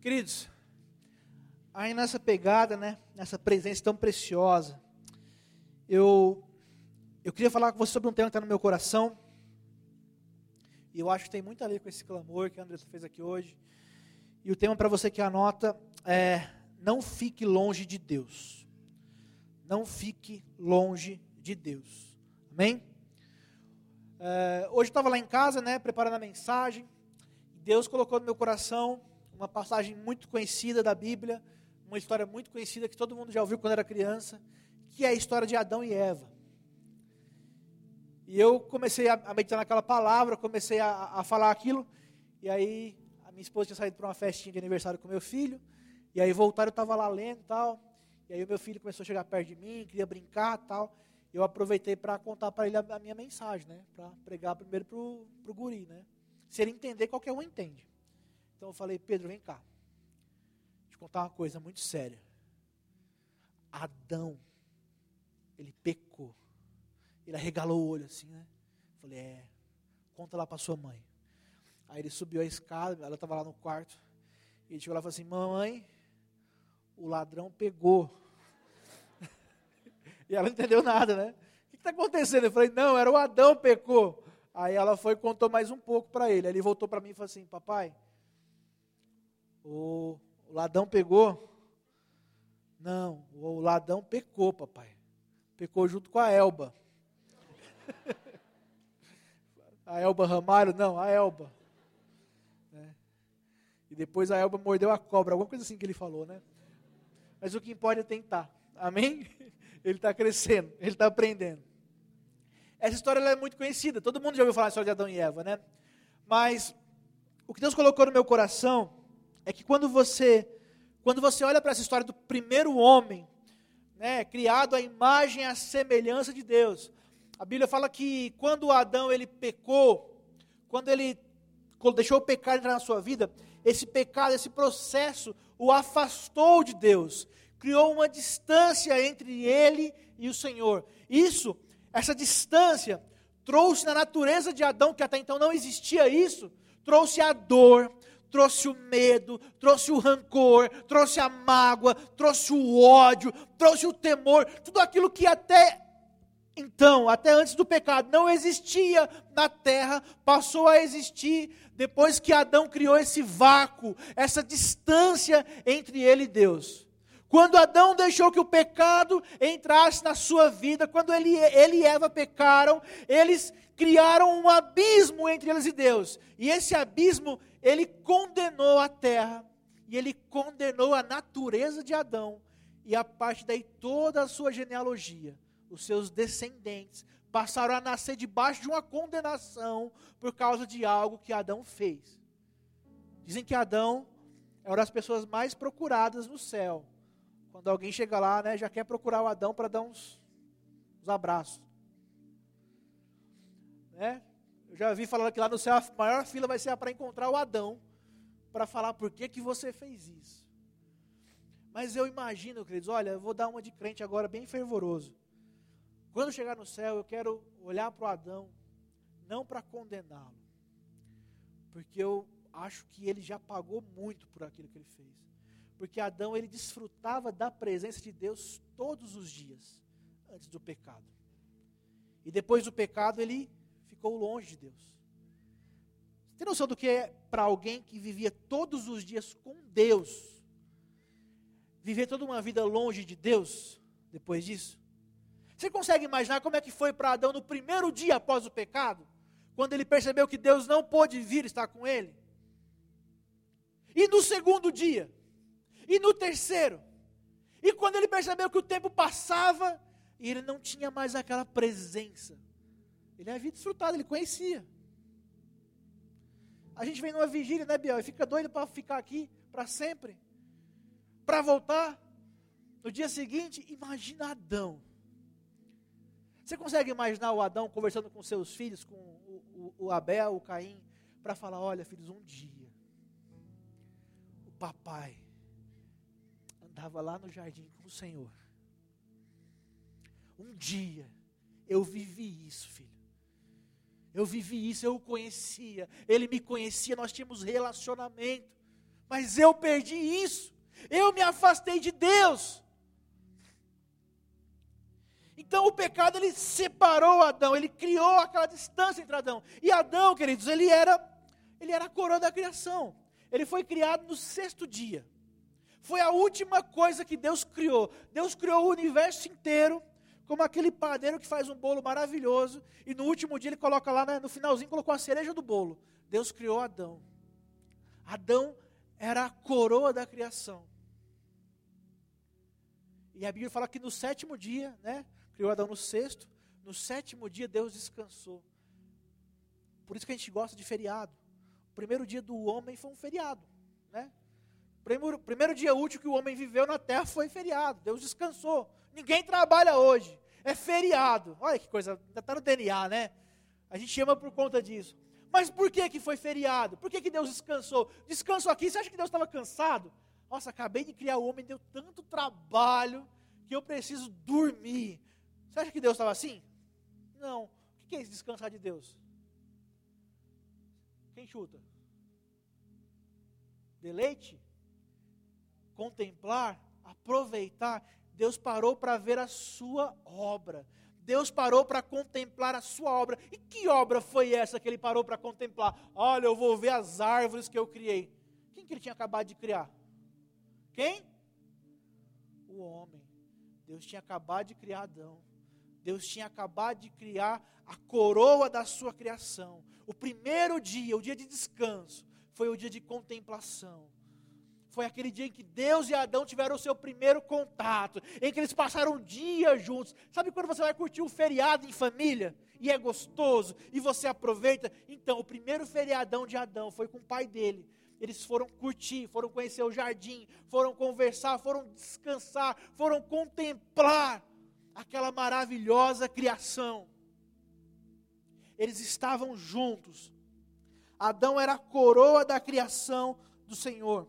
Queridos, aí nessa pegada, né, nessa presença tão preciosa, eu, eu queria falar com você sobre um tema que está no meu coração, e eu acho que tem muito a ver com esse clamor que a Andressa fez aqui hoje. E o tema para você que anota é: não fique longe de Deus. Não fique longe de Deus. Amém? É, hoje eu estava lá em casa, né, preparando a mensagem. Deus colocou no meu coração uma passagem muito conhecida da Bíblia, uma história muito conhecida que todo mundo já ouviu quando era criança, que é a história de Adão e Eva. E eu comecei a, meditar naquela palavra, comecei a, a falar aquilo, e aí a minha esposa tinha saído para uma festinha de aniversário com meu filho, e aí voltaram, eu estava lá lendo e tal, e aí o meu filho começou a chegar perto de mim, queria brincar e tal, eu aproveitei para contar para ele a, a, minha mensagem, né, para pregar primeiro para o guri, né, se ele entender, qualquer um entende. Então eu falei, Pedro, vem cá. Deixa eu contar uma coisa muito séria. Adão, ele pecou. Ele arregalou o olho assim, né? Falei, é, conta lá para sua mãe. Aí ele subiu a escada, ela estava lá no quarto. E ele chegou lá e falou assim: Mamãe, o ladrão pegou. e ela não entendeu nada, né? O que está acontecendo? Eu falei: Não, era o Adão pecou. Aí ela foi e contou mais um pouco para ele. Aí ele voltou para mim e falou assim: Papai, o, o ladrão pegou? Não, o ladrão pecou, papai. Pecou junto com a Elba. a Elba Ramalho? Não, a Elba. É. E depois a Elba mordeu a cobra, alguma coisa assim que ele falou, né? Mas o que importa é tentar. Amém? Ele está crescendo, ele está aprendendo. Essa história é muito conhecida, todo mundo já ouviu falar a história de Adão e Eva, né? Mas o que Deus colocou no meu coração é que quando você quando você olha para essa história do primeiro homem, né, criado à imagem e à semelhança de Deus, a Bíblia fala que quando Adão ele pecou, quando ele deixou o pecado entrar na sua vida, esse pecado, esse processo o afastou de Deus, criou uma distância entre ele e o Senhor. Isso, essa distância trouxe na natureza de Adão, que até então não existia isso, trouxe a dor, trouxe o medo, trouxe o rancor, trouxe a mágoa, trouxe o ódio, trouxe o temor, tudo aquilo que até então, até antes do pecado, não existia na terra, passou a existir depois que Adão criou esse vácuo, essa distância entre ele e Deus. Quando Adão deixou que o pecado entrasse na sua vida, quando ele, ele e Eva pecaram, eles criaram um abismo entre eles e Deus. E esse abismo ele condenou a terra e ele condenou a natureza de Adão. E a partir daí toda a sua genealogia, os seus descendentes, passaram a nascer debaixo de uma condenação por causa de algo que Adão fez. Dizem que Adão é uma das pessoas mais procuradas no céu. Quando alguém chega lá, né, já quer procurar o Adão para dar uns, uns abraços. Né? Já vi falando que lá no céu a maior fila vai ser para encontrar o Adão, para falar por que, que você fez isso. Mas eu imagino, queridos, olha, eu vou dar uma de crente agora bem fervoroso. Quando chegar no céu, eu quero olhar para o Adão, não para condená-lo, porque eu acho que ele já pagou muito por aquilo que ele fez. Porque Adão, ele desfrutava da presença de Deus todos os dias, antes do pecado. E depois do pecado, ele ficou longe de Deus. Você tem noção do que é para alguém que vivia todos os dias com Deus, viver toda uma vida longe de Deus, depois disso? Você consegue imaginar como é que foi para Adão no primeiro dia após o pecado? Quando ele percebeu que Deus não pôde vir estar com ele? E no segundo dia? E no terceiro? E quando ele percebeu que o tempo passava e ele não tinha mais aquela presença? Ele havia desfrutado, ele conhecia. A gente vem numa vigília, né, Biel? E fica doido para ficar aqui para sempre. Para voltar. No dia seguinte, imagina Adão. Você consegue imaginar o Adão conversando com seus filhos, com o, o, o Abel, o Caim, para falar: olha, filhos, um dia, o papai andava lá no jardim com o Senhor. Um dia, eu vivi isso, filho. Eu vivi isso, eu o conhecia, ele me conhecia, nós tínhamos relacionamento. Mas eu perdi isso. Eu me afastei de Deus. Então o pecado ele separou Adão, ele criou aquela distância entre Adão. E Adão, queridos, ele era ele era a coroa da criação. Ele foi criado no sexto dia. Foi a última coisa que Deus criou. Deus criou o universo inteiro, como aquele padeiro que faz um bolo maravilhoso, e no último dia ele coloca lá, né, no finalzinho, colocou a cereja do bolo. Deus criou Adão. Adão era a coroa da criação. E a Bíblia fala que no sétimo dia, né, criou Adão no sexto, no sétimo dia Deus descansou. Por isso que a gente gosta de feriado. O primeiro dia do homem foi um feriado, né? Primeiro, primeiro dia útil que o homem viveu na terra foi feriado. Deus descansou. Ninguém trabalha hoje. É feriado. Olha que coisa, está no DNA, né? A gente chama por conta disso. Mas por que, que foi feriado? Por que, que Deus descansou? Descanso aqui, você acha que Deus estava cansado? Nossa, acabei de criar o homem, deu tanto trabalho que eu preciso dormir. Você acha que Deus estava assim? Não. O que é isso, descansar de Deus? Quem chuta? Deleite? contemplar, aproveitar, Deus parou para ver a sua obra. Deus parou para contemplar a sua obra. E que obra foi essa que ele parou para contemplar? Olha, eu vou ver as árvores que eu criei. Quem que ele tinha acabado de criar? Quem? O homem. Deus tinha acabado de criar Adão. Deus tinha acabado de criar a coroa da sua criação. O primeiro dia, o dia de descanso, foi o dia de contemplação foi aquele dia em que Deus e Adão tiveram o seu primeiro contato, em que eles passaram um dia juntos. Sabe quando você vai curtir um feriado em família e é gostoso e você aproveita? Então, o primeiro feriadão de Adão foi com o pai dele. Eles foram curtir, foram conhecer o jardim, foram conversar, foram descansar, foram contemplar aquela maravilhosa criação. Eles estavam juntos. Adão era a coroa da criação do Senhor.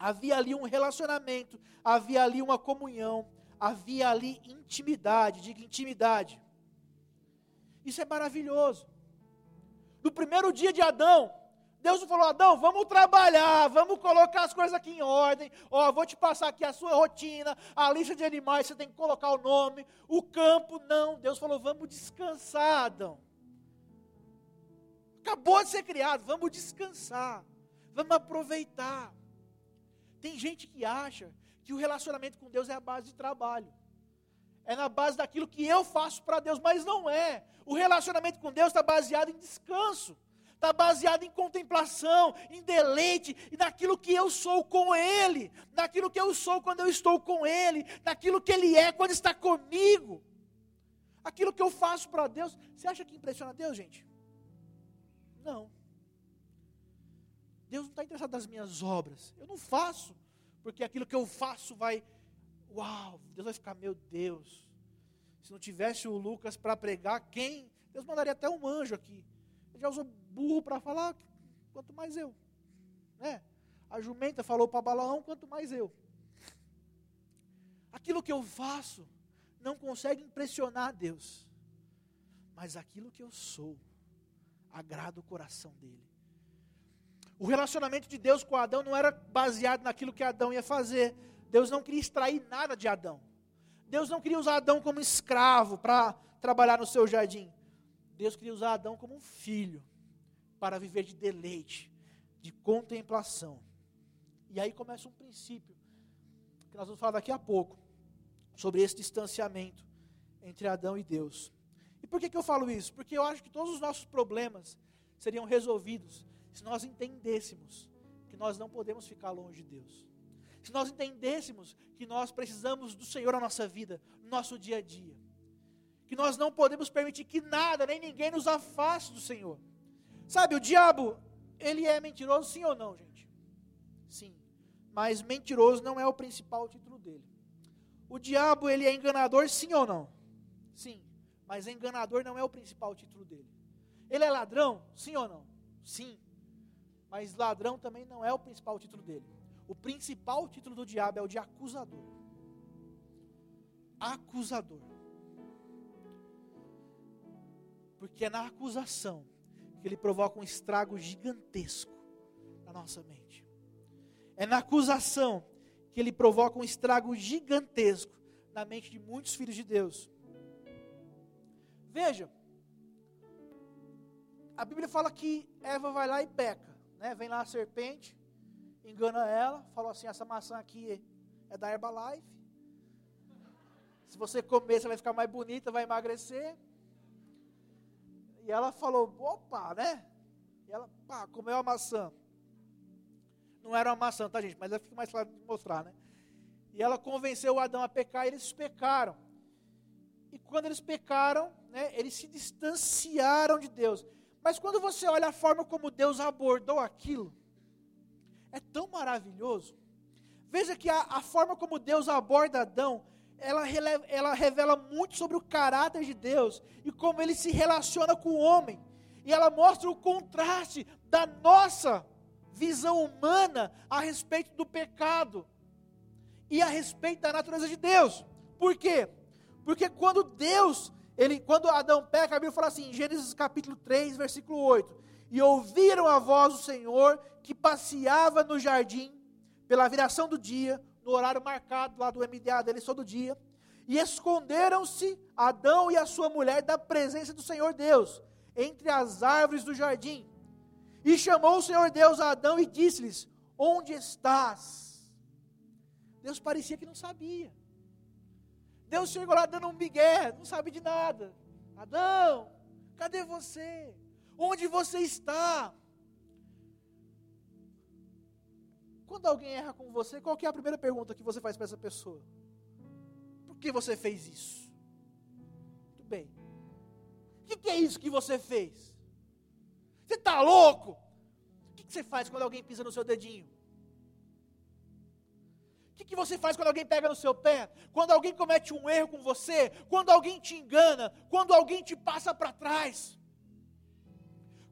Havia ali um relacionamento, havia ali uma comunhão, havia ali intimidade, diga intimidade. Isso é maravilhoso. No primeiro dia de Adão, Deus falou: Adão, vamos trabalhar, vamos colocar as coisas aqui em ordem. Ó, vou te passar aqui a sua rotina, a lista de animais, você tem que colocar o nome. O campo, não. Deus falou: vamos descansar, Adão. Acabou de ser criado, vamos descansar, vamos aproveitar. Tem gente que acha que o relacionamento com Deus é a base de trabalho. É na base daquilo que eu faço para Deus, mas não é. O relacionamento com Deus está baseado em descanso, está baseado em contemplação, em deleite, e naquilo que eu sou com Ele, naquilo que eu sou quando eu estou com Ele, naquilo que Ele é quando está comigo. Aquilo que eu faço para Deus, você acha que impressiona Deus, gente? Não. Deus não está interessado nas minhas obras. Eu não faço, porque aquilo que eu faço vai. Uau, Deus vai ficar, meu Deus. Se não tivesse o Lucas para pregar, quem? Deus mandaria até um anjo aqui. Ele já usou burro para falar, quanto mais eu. Né? A jumenta falou para Balaão, quanto mais eu. Aquilo que eu faço não consegue impressionar Deus. Mas aquilo que eu sou agrada o coração dele. O relacionamento de Deus com Adão não era baseado naquilo que Adão ia fazer. Deus não queria extrair nada de Adão. Deus não queria usar Adão como escravo para trabalhar no seu jardim. Deus queria usar Adão como um filho para viver de deleite, de contemplação. E aí começa um princípio que nós vamos falar daqui a pouco sobre esse distanciamento entre Adão e Deus. E por que, que eu falo isso? Porque eu acho que todos os nossos problemas seriam resolvidos se nós entendêssemos que nós não podemos ficar longe de Deus, se nós entendêssemos que nós precisamos do Senhor na nossa vida, no nosso dia a dia, que nós não podemos permitir que nada, nem ninguém nos afaste do Senhor. Sabe, o diabo, ele é mentiroso, sim ou não, gente? Sim. Mas mentiroso não é o principal título dele. O diabo, ele é enganador, sim ou não? Sim. Mas enganador não é o principal título dele. Ele é ladrão, sim ou não? Sim. Mas ladrão também não é o principal título dele. O principal título do diabo é o de acusador. Acusador. Porque é na acusação que ele provoca um estrago gigantesco na nossa mente. É na acusação que ele provoca um estrago gigantesco na mente de muitos filhos de Deus. Veja, a Bíblia fala que Eva vai lá e peca, né? Vem lá a serpente, engana ela, fala assim: essa maçã aqui é da Herbalife. Se você comer, você vai ficar mais bonita, vai emagrecer. E ela falou: opa, né? E ela, pá, comeu a maçã. Não era uma maçã, tá, gente? Mas fica mais claro de mostrar, né? E ela convenceu o Adão a pecar e eles pecaram. E quando eles pecaram, né, eles se distanciaram de Deus. Mas quando você olha a forma como Deus abordou aquilo, é tão maravilhoso. Veja que a, a forma como Deus aborda Adão, ela, ela revela muito sobre o caráter de Deus e como ele se relaciona com o homem. E ela mostra o contraste da nossa visão humana a respeito do pecado e a respeito da natureza de Deus. Por quê? Porque quando Deus, ele, quando Adão peca, a Bíblia fala assim, Gênesis capítulo 3, versículo 8: E ouviram a voz do Senhor que passeava no jardim pela viração do dia, no horário marcado lá do MDA dele todo dia, e esconderam-se Adão e a sua mulher da presença do Senhor Deus, entre as árvores do jardim. E chamou o Senhor Deus a Adão e disse-lhes: Onde estás? Deus parecia que não sabia. Deus chegou lá dando um migué, não sabe de nada. Adão, cadê você? Onde você está? Quando alguém erra com você, qual é a primeira pergunta que você faz para essa pessoa? Por que você fez isso? Muito bem. O que, que é isso que você fez? Você está louco? O que, que você faz quando alguém pisa no seu dedinho? Que, que você faz quando alguém pega no seu pé? Quando alguém comete um erro com você? Quando alguém te engana? Quando alguém te passa para trás?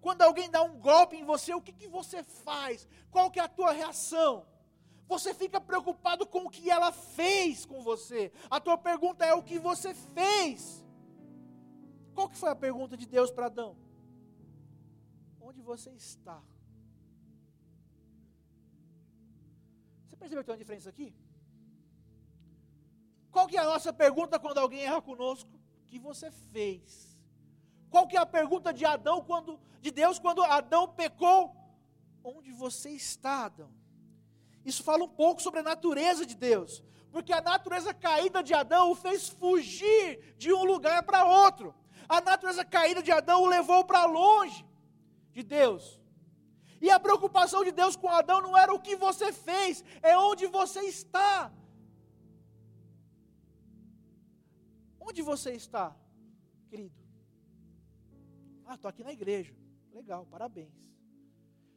Quando alguém dá um golpe em você, o que, que você faz? Qual que é a tua reação? Você fica preocupado com o que ela fez com você. A tua pergunta é o que você fez. Qual que foi a pergunta de Deus para Adão? Onde você está? Percebeu que tem uma diferença aqui? Qual que é a nossa pergunta quando alguém erra conosco? O que você fez? Qual que é a pergunta de Adão quando de Deus quando Adão pecou? Onde você está, Adão? Isso fala um pouco sobre a natureza de Deus, porque a natureza caída de Adão o fez fugir de um lugar para outro. A natureza caída de Adão o levou para longe de Deus. E a preocupação de Deus com Adão não era o que você fez, é onde você está. Onde você está, querido? Ah, estou aqui na igreja. Legal, parabéns.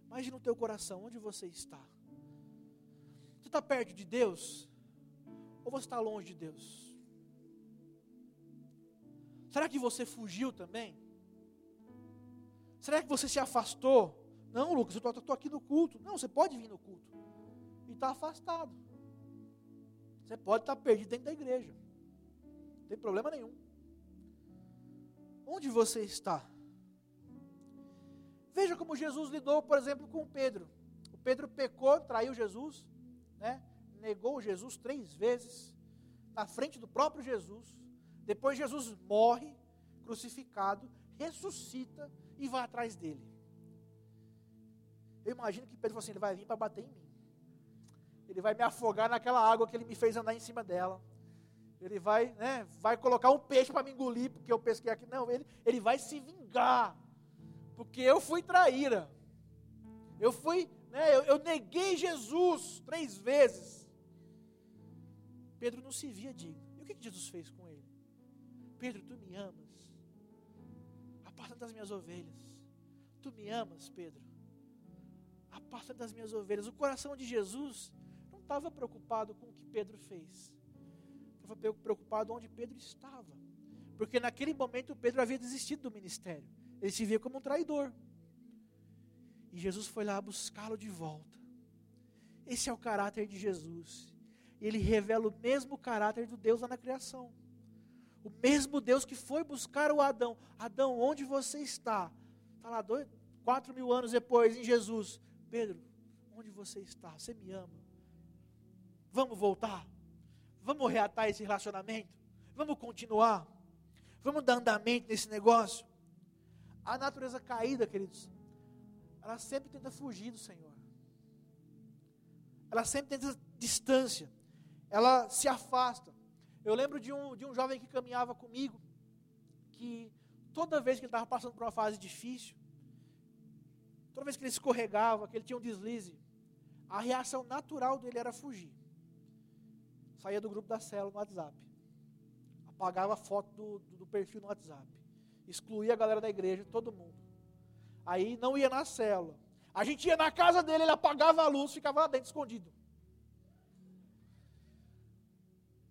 Mas no teu coração, onde você está? Você está perto de Deus? Ou você está longe de Deus? Será que você fugiu também? Será que você se afastou não, Lucas, eu estou aqui no culto. Não, você pode vir no culto. E está afastado. Você pode estar tá perdido dentro da igreja. Não tem problema nenhum. Onde você está? Veja como Jesus lidou, por exemplo, com Pedro. O Pedro pecou, traiu Jesus, né? negou Jesus três vezes, na frente do próprio Jesus. Depois Jesus morre, crucificado, ressuscita e vai atrás dele. Eu imagino que Pedro falou assim: ele vai vir para bater em mim. Ele vai me afogar naquela água que ele me fez andar em cima dela. Ele vai, né, vai colocar um peixe para me engolir, porque eu pesquei aqui. Não, ele, ele vai se vingar. Porque eu fui traíra. Eu fui, né, eu, eu neguei Jesus três vezes. Pedro não se via digno. E o que, que Jesus fez com ele? Pedro, tu me amas. Aparta das minhas ovelhas. Tu me amas, Pedro aparta das minhas ovelhas. O coração de Jesus não estava preocupado com o que Pedro fez. Estava preocupado onde Pedro estava. Porque naquele momento Pedro havia desistido do ministério. Ele se via como um traidor. E Jesus foi lá buscá-lo de volta. Esse é o caráter de Jesus. Ele revela o mesmo caráter do Deus lá na criação. O mesmo Deus que foi buscar o Adão. Adão, onde você está? Está lá dois, quatro mil anos depois em Jesus. Pedro, onde você está? Você me ama? Vamos voltar? Vamos reatar esse relacionamento? Vamos continuar? Vamos dar andamento nesse negócio? A natureza caída, queridos, ela sempre tenta fugir do Senhor. Ela sempre tenta distância. Ela se afasta. Eu lembro de um, de um jovem que caminhava comigo, que toda vez que ele estava passando por uma fase difícil, toda vez que ele escorregava, que ele tinha um deslize, a reação natural dele era fugir. Saía do grupo da célula no WhatsApp. Apagava a foto do, do, do perfil no WhatsApp. Excluía a galera da igreja, todo mundo. Aí não ia na célula. A gente ia na casa dele, ele apagava a luz, ficava lá dentro escondido.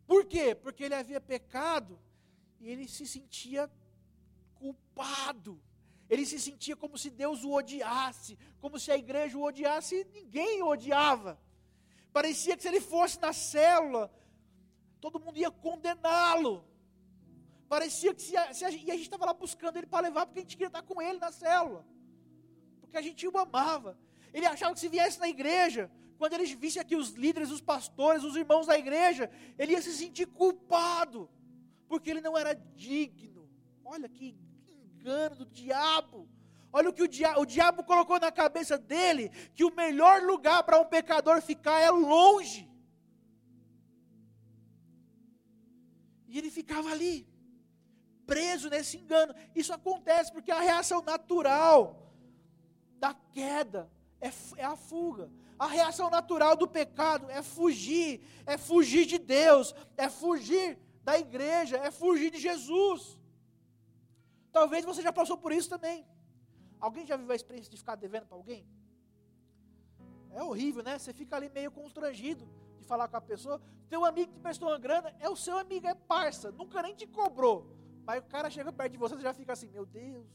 Por quê? Porque ele havia pecado e ele se sentia culpado. Ele se sentia como se Deus o odiasse, como se a igreja o odiasse e ninguém o odiava. Parecia que se ele fosse na célula, todo mundo ia condená-lo. Parecia que se a, se a, e a gente estava lá buscando ele para levar, porque a gente queria estar com ele na célula. Porque a gente o amava. Ele achava que se viesse na igreja, quando ele visse aqui os líderes, os pastores, os irmãos da igreja, ele ia se sentir culpado, porque ele não era digno. Olha que engano do diabo. Olha o que o, o diabo colocou na cabeça dele: que o melhor lugar para um pecador ficar é longe. E ele ficava ali, preso nesse engano. Isso acontece porque a reação natural da queda é, é a fuga. A reação natural do pecado é fugir, é fugir de Deus, é fugir da igreja, é fugir de Jesus. Talvez você já passou por isso também. Alguém já viveu a experiência de ficar devendo para alguém? É horrível, né? Você fica ali meio constrangido de falar com a pessoa. Teu amigo que prestou uma grana é o seu amigo, é parça, nunca nem te cobrou. Mas o cara chega perto de você, você já fica assim, meu Deus.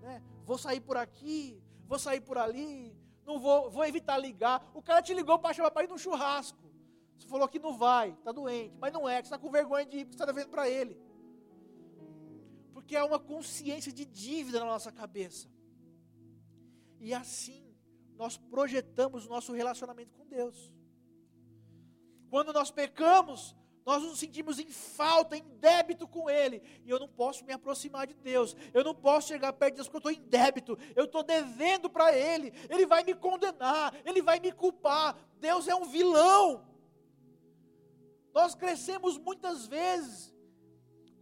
Né? Vou sair por aqui, vou sair por ali, não vou, vou evitar ligar. O cara te ligou para chamar para ir no churrasco. Você falou que não vai, está doente, mas não é, que você está com vergonha de ir, porque você está devendo para ele. Porque é uma consciência de dívida na nossa cabeça. E assim, nós projetamos o nosso relacionamento com Deus. Quando nós pecamos, nós nos sentimos em falta, em débito com Ele. E eu não posso me aproximar de Deus. Eu não posso chegar perto de Deus porque eu estou em débito. Eu estou devendo para Ele. Ele vai me condenar. Ele vai me culpar. Deus é um vilão. Nós crescemos muitas vezes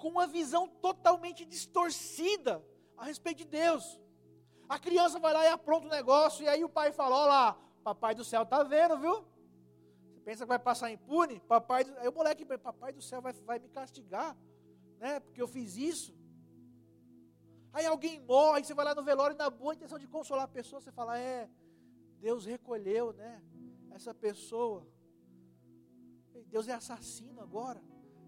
com uma visão totalmente distorcida a respeito de Deus. A criança vai lá e apronta o negócio. E aí o pai fala: Olha lá, papai do céu está vendo, viu? Pensa que vai passar impune? Papai, aí o moleque, papai do céu vai, vai me castigar, né? Porque eu fiz isso. Aí alguém morre, você vai lá no velório na boa intenção de consolar a pessoa, você fala, é, Deus recolheu, né? Essa pessoa. Deus é assassino agora.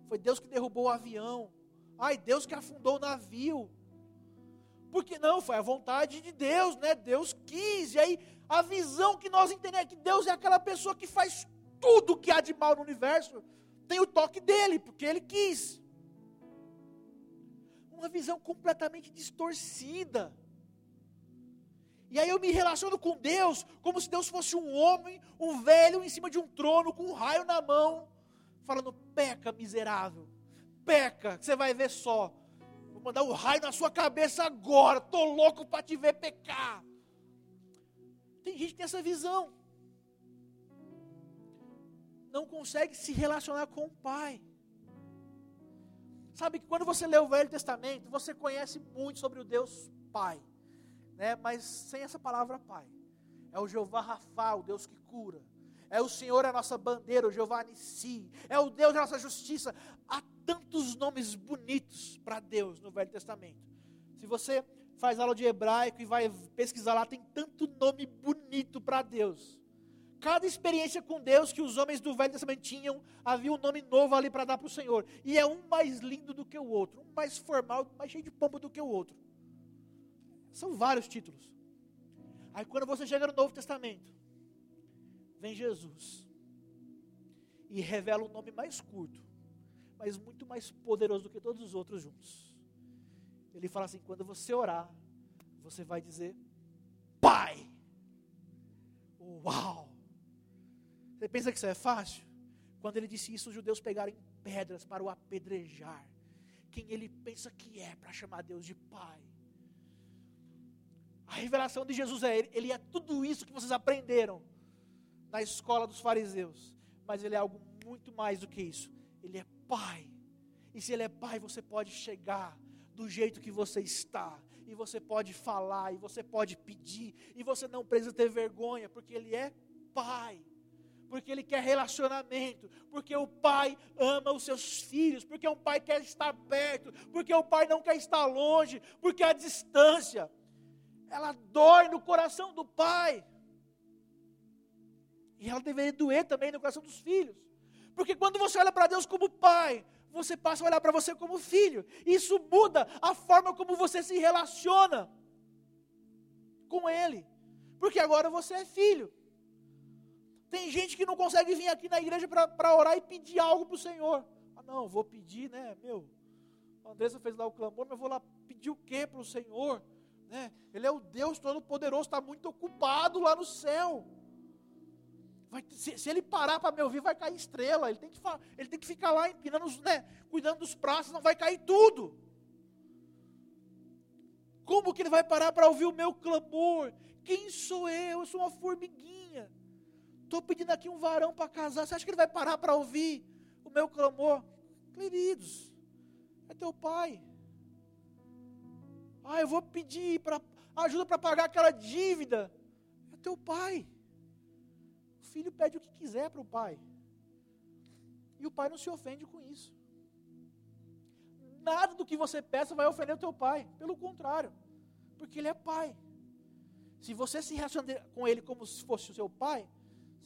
Foi Deus que derrubou o avião. Ai, Deus que afundou o navio. Porque não, foi a vontade de Deus, né? Deus quis. E aí a visão que nós entendemos é que Deus é aquela pessoa que faz tudo que há de mal no universo tem o toque dele, porque ele quis. Uma visão completamente distorcida. E aí eu me relaciono com Deus como se Deus fosse um homem, um velho em cima de um trono com um raio na mão, falando: peca, miserável, peca, que você vai ver só. Vou mandar um raio na sua cabeça agora, estou louco para te ver pecar. Tem gente que tem essa visão não consegue se relacionar com o Pai. Sabe que quando você lê o Velho Testamento, você conhece muito sobre o Deus Pai, né? mas sem essa palavra Pai. É o Jeová Rafa, o Deus que cura. É o Senhor, a nossa bandeira, o Jeová Nissi. É o Deus da nossa justiça. Há tantos nomes bonitos para Deus no Velho Testamento. Se você faz aula de hebraico e vai pesquisar lá, tem tanto nome bonito para Deus cada experiência com Deus que os homens do Velho Testamento tinham, havia um nome novo ali para dar para o Senhor. E é um mais lindo do que o outro, um mais formal, mais cheio de pombo do que o outro. São vários títulos. Aí quando você chega no Novo Testamento, vem Jesus e revela um nome mais curto, mas muito mais poderoso do que todos os outros juntos. Ele fala assim: quando você orar, você vai dizer Pai. Uau! Você pensa que isso é fácil? Quando ele disse isso, os judeus pegaram pedras para o apedrejar. Quem ele pensa que é para chamar Deus de Pai? A revelação de Jesus é ele, ele é tudo isso que vocês aprenderam na escola dos fariseus, mas ele é algo muito mais do que isso. Ele é Pai. E se ele é Pai, você pode chegar do jeito que você está, e você pode falar, e você pode pedir, e você não precisa ter vergonha, porque ele é Pai. Porque ele quer relacionamento, porque o pai ama os seus filhos, porque o pai quer estar perto, porque o pai não quer estar longe, porque a distância ela dói no coração do pai. E ela deveria doer também no coração dos filhos. Porque quando você olha para Deus como pai, você passa a olhar para você como filho. Isso muda a forma como você se relaciona com Ele. Porque agora você é filho. Tem gente que não consegue vir aqui na igreja para orar e pedir algo para o Senhor. Ah, não, vou pedir, né? Meu, a Andressa fez lá o clamor, mas vou lá pedir o quê para o Senhor? Né? Ele é o Deus Todo-Poderoso, está muito ocupado lá no céu. Vai, se, se, ele parar para me ouvir, vai cair estrela. Ele tem que, ele tem que ficar lá empinando, né, cuidando dos pratos, não vai cair tudo. Como que ele vai parar para ouvir o meu clamor? Quem sou eu? Eu sou uma formiguinha. Estou pedindo aqui um varão para casar. Você acha que ele vai parar para ouvir o meu clamor? Queridos, é teu pai. Ah, eu vou pedir para ajuda para pagar aquela dívida. É teu pai. Filho pede o que quiser para o pai. E o pai não se ofende com isso. Nada do que você peça vai ofender o teu pai. Pelo contrário. Porque ele é pai. Se você se relacionar com ele como se fosse o seu pai,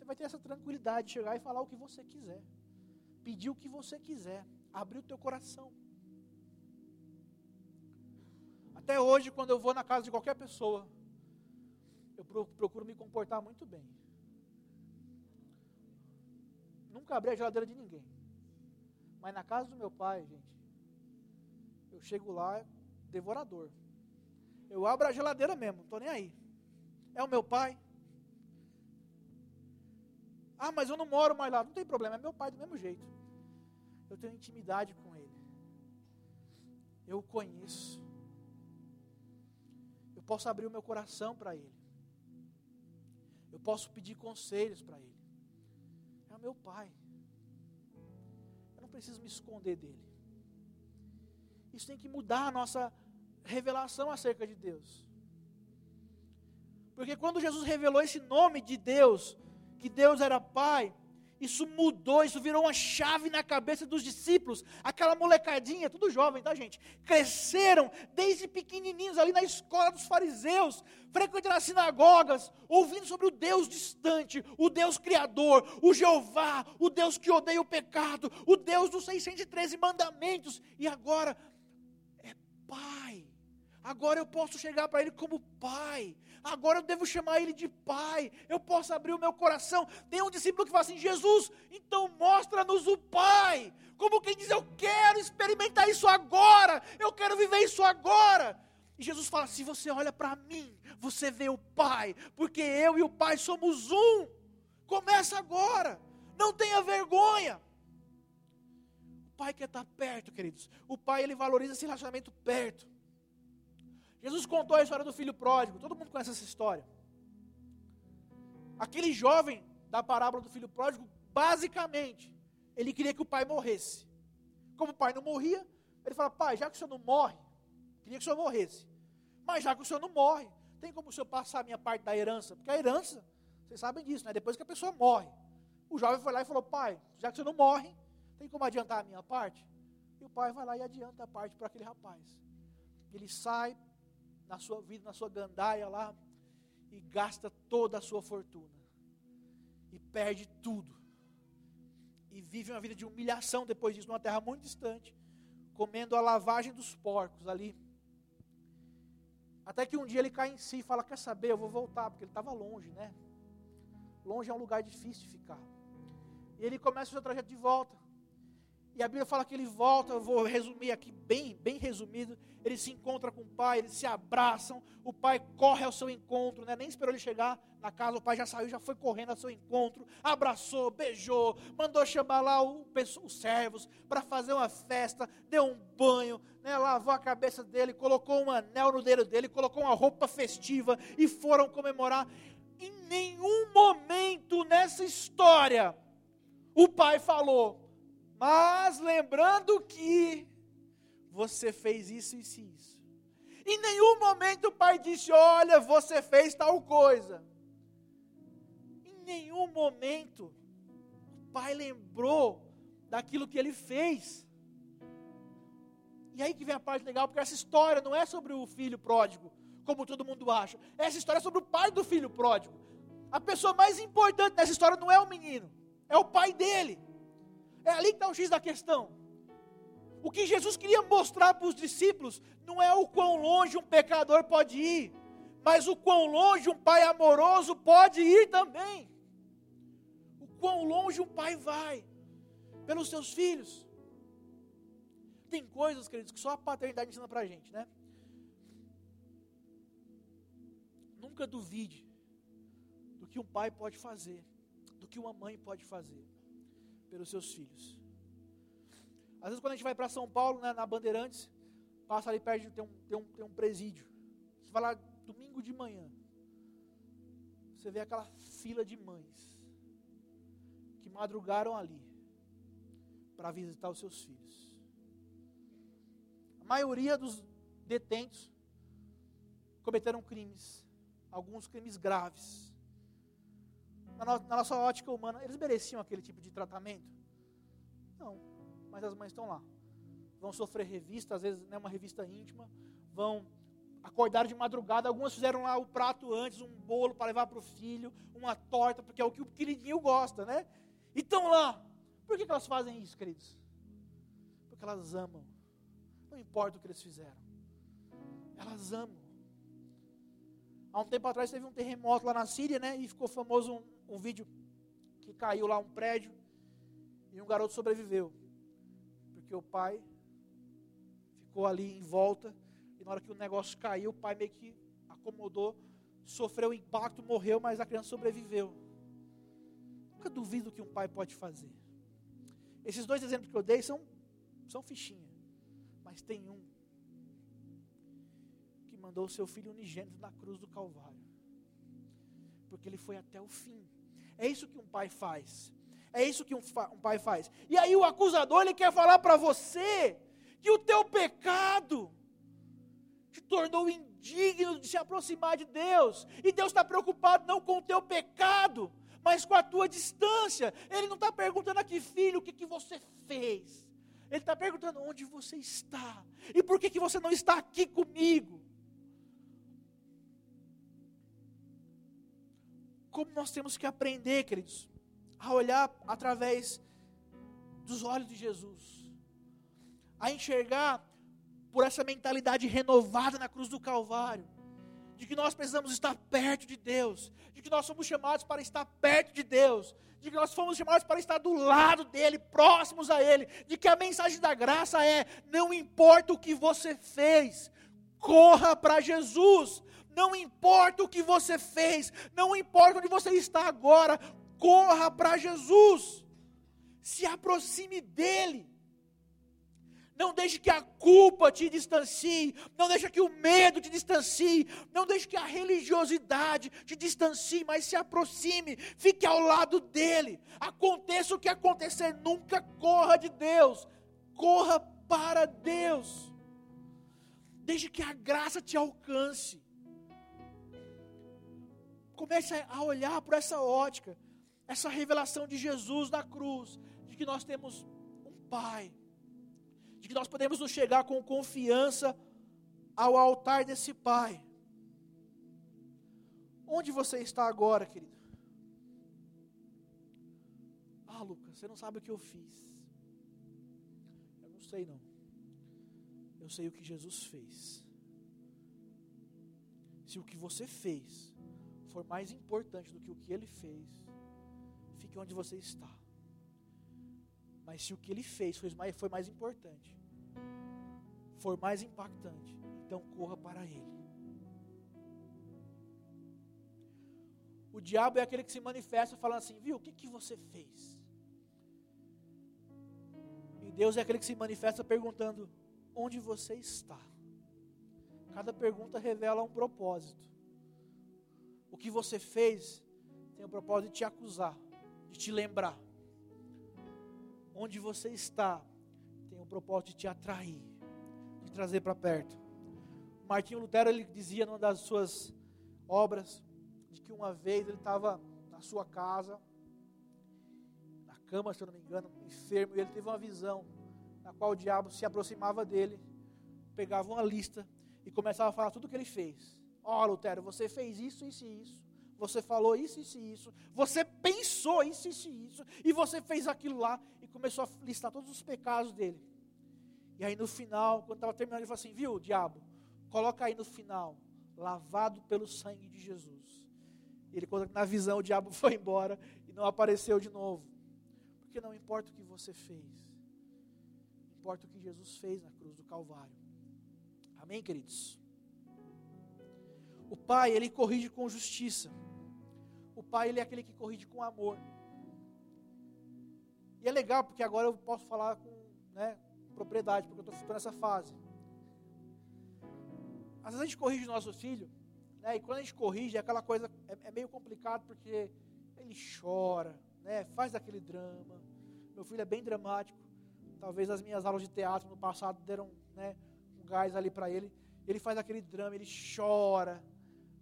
vai ter essa tranquilidade de chegar e falar o que você quiser. Pedir o que você quiser. Abrir o teu coração. Até hoje, quando eu vou na casa de qualquer pessoa, eu procuro me comportar muito bem. Nunca abri a geladeira de ninguém. Mas na casa do meu pai, gente, eu chego lá devorador. Eu abro a geladeira mesmo, não estou nem aí. É o meu pai, ah, mas eu não moro mais lá. Não tem problema, é meu pai do mesmo jeito. Eu tenho intimidade com ele. Eu o conheço. Eu posso abrir o meu coração para ele. Eu posso pedir conselhos para ele. Meu pai. Eu não preciso me esconder dele. Isso tem que mudar a nossa revelação acerca de Deus. Porque quando Jesus revelou esse nome de Deus, que Deus era Pai, isso mudou, isso virou uma chave na cabeça dos discípulos. Aquela molecadinha, tudo jovem, tá, gente? Cresceram desde pequenininhos ali na escola dos fariseus, frequentando as sinagogas, ouvindo sobre o Deus distante, o Deus criador, o Jeová, o Deus que odeia o pecado, o Deus dos 613 mandamentos. E agora é Pai. Agora eu posso chegar para Ele como Pai agora eu devo chamar ele de pai, eu posso abrir o meu coração. Tem um discípulo que fala assim: Jesus, então mostra-nos o Pai. Como quem diz, eu quero experimentar isso agora, eu quero viver isso agora. E Jesus fala: se você olha para mim, você vê o Pai, porque eu e o Pai somos um. Começa agora, não tenha vergonha. O Pai quer estar perto, queridos. O Pai ele valoriza esse relacionamento perto. Jesus contou a história do filho pródigo, todo mundo conhece essa história. Aquele jovem da parábola do filho pródigo, basicamente, ele queria que o pai morresse. Como o pai não morria, ele fala: Pai, já que o senhor não morre, queria que o senhor morresse. Mas já que o senhor não morre, tem como o senhor passar a minha parte da herança? Porque a herança, vocês sabem disso, né? Depois que a pessoa morre. O jovem foi lá e falou: Pai, já que o senhor não morre, tem como adiantar a minha parte? E o pai vai lá e adianta a parte para aquele rapaz. Ele sai, na sua vida, na sua gandaia lá, e gasta toda a sua fortuna, e perde tudo, e vive uma vida de humilhação depois disso, numa terra muito distante, comendo a lavagem dos porcos ali. Até que um dia ele cai em si e fala: Quer saber, eu vou voltar, porque ele estava longe, né? Longe é um lugar difícil de ficar. E ele começa o seu trajeto de volta. E a Bíblia fala que ele volta, eu vou resumir aqui bem, bem resumido. Ele se encontra com o pai, eles se abraçam, o pai corre ao seu encontro, né? nem esperou ele chegar na casa, o pai já saiu, já foi correndo ao seu encontro, abraçou, beijou, mandou chamar lá os servos para fazer uma festa, deu um banho, né? lavou a cabeça dele, colocou um anel no dedo dele, colocou uma roupa festiva e foram comemorar. Em nenhum momento nessa história o pai falou, mas lembrando que você fez isso, isso e isso. Em nenhum momento o pai disse: Olha, você fez tal coisa. Em nenhum momento o pai lembrou daquilo que ele fez. E aí que vem a parte legal, porque essa história não é sobre o filho pródigo, como todo mundo acha. Essa história é sobre o pai do filho pródigo. A pessoa mais importante nessa história não é o menino, é o pai dele. É ali que está o X da questão. O que Jesus queria mostrar para os discípulos não é o quão longe um pecador pode ir, mas o quão longe um pai amoroso pode ir também. O quão longe um pai vai pelos seus filhos. Tem coisas, queridos, que só a paternidade ensina para a gente, né? Nunca duvide do que um pai pode fazer, do que uma mãe pode fazer pelos seus filhos. Às vezes, quando a gente vai para São Paulo, né, na Bandeirantes, passa ali perto, tem um, tem, um, tem um presídio. Você vai lá domingo de manhã, você vê aquela fila de mães que madrugaram ali para visitar os seus filhos. A maioria dos detentos cometeram crimes, alguns crimes graves na, na nossa ótica humana, eles mereciam aquele tipo de tratamento? Não, mas as mães estão lá. Vão sofrer revista, às vezes né, uma revista íntima, vão acordar de madrugada. Algumas fizeram lá o prato antes, um bolo para levar para o filho, uma torta, porque é o que o queridinho gosta, né? E estão lá. Por que, que elas fazem isso, queridos? Porque elas amam. Não importa o que eles fizeram. Elas amam. Há um tempo atrás teve um terremoto lá na Síria, né? E ficou famoso um, um vídeo que caiu lá um prédio e um garoto sobreviveu. Porque o pai ficou ali em volta e na hora que o negócio caiu, o pai meio que acomodou, sofreu o impacto, morreu, mas a criança sobreviveu. Nunca duvido que um pai pode fazer. Esses dois exemplos que eu dei são, são fichinha. Mas tem um mandou o seu filho unigênito na cruz do Calvário. Porque ele foi até o fim. É isso que um pai faz. É isso que um, um pai faz. E aí o acusador ele quer falar para você que o teu pecado te tornou indigno de se aproximar de Deus. E Deus está preocupado não com o teu pecado, mas com a tua distância. Ele não está perguntando aqui, filho, o que, que você fez. Ele está perguntando onde você está. E por que, que você não está aqui comigo? Como nós temos que aprender, queridos, a olhar através dos olhos de Jesus, a enxergar por essa mentalidade renovada na cruz do Calvário, de que nós precisamos estar perto de Deus, de que nós somos chamados para estar perto de Deus, de que nós fomos chamados para estar do lado dele, próximos a ele, de que a mensagem da graça é: não importa o que você fez, corra para Jesus, não importa o que você fez, não importa onde você está agora, corra para Jesus. Se aproxime dele. Não deixe que a culpa te distancie, não deixe que o medo te distancie, não deixe que a religiosidade te distancie, mas se aproxime, fique ao lado dele. Aconteça o que acontecer, nunca corra de Deus, corra para Deus. Deixe que a graça te alcance. Comece a olhar por essa ótica, essa revelação de Jesus na cruz, de que nós temos um Pai, de que nós podemos nos chegar com confiança ao altar desse Pai. Onde você está agora, querido? Ah, Lucas, você não sabe o que eu fiz. Eu não sei não. Eu sei o que Jesus fez. Se o que você fez for mais importante do que o que ele fez, fique onde você está. Mas se o que ele fez foi mais, foi mais importante, for mais impactante, então corra para ele. O diabo é aquele que se manifesta falando assim, viu, o que, que você fez? E Deus é aquele que se manifesta perguntando, onde você está? Cada pergunta revela um propósito. O que você fez tem o propósito de te acusar, de te lembrar. Onde você está tem o propósito de te atrair, de trazer para perto. Martinho Lutero ele dizia numa das suas obras de que uma vez ele estava na sua casa, na cama, se eu não me engano, enfermo, e ele teve uma visão na qual o diabo se aproximava dele, pegava uma lista e começava a falar tudo o que ele fez. Ó, oh, Lutero, você fez isso, isso e isso. Você falou isso, isso e isso. Você pensou isso, isso e isso. E você fez aquilo lá. E começou a listar todos os pecados dele. E aí no final, quando estava terminando, ele falou assim: Viu, diabo, coloca aí no final, lavado pelo sangue de Jesus. Ele conta que na visão o diabo foi embora e não apareceu de novo. Porque não importa o que você fez, importa o que Jesus fez na cruz do Calvário. Amém, queridos? O pai, ele corrige com justiça. O pai, ele é aquele que corrige com amor. E é legal, porque agora eu posso falar com né, propriedade, porque eu estou nessa fase. Às vezes a gente corrige o nosso filho, né, e quando a gente corrige, é aquela coisa, é, é meio complicado, porque ele chora, né, faz aquele drama. Meu filho é bem dramático. Talvez as minhas aulas de teatro no passado deram né, um gás ali para ele. Ele faz aquele drama, ele chora,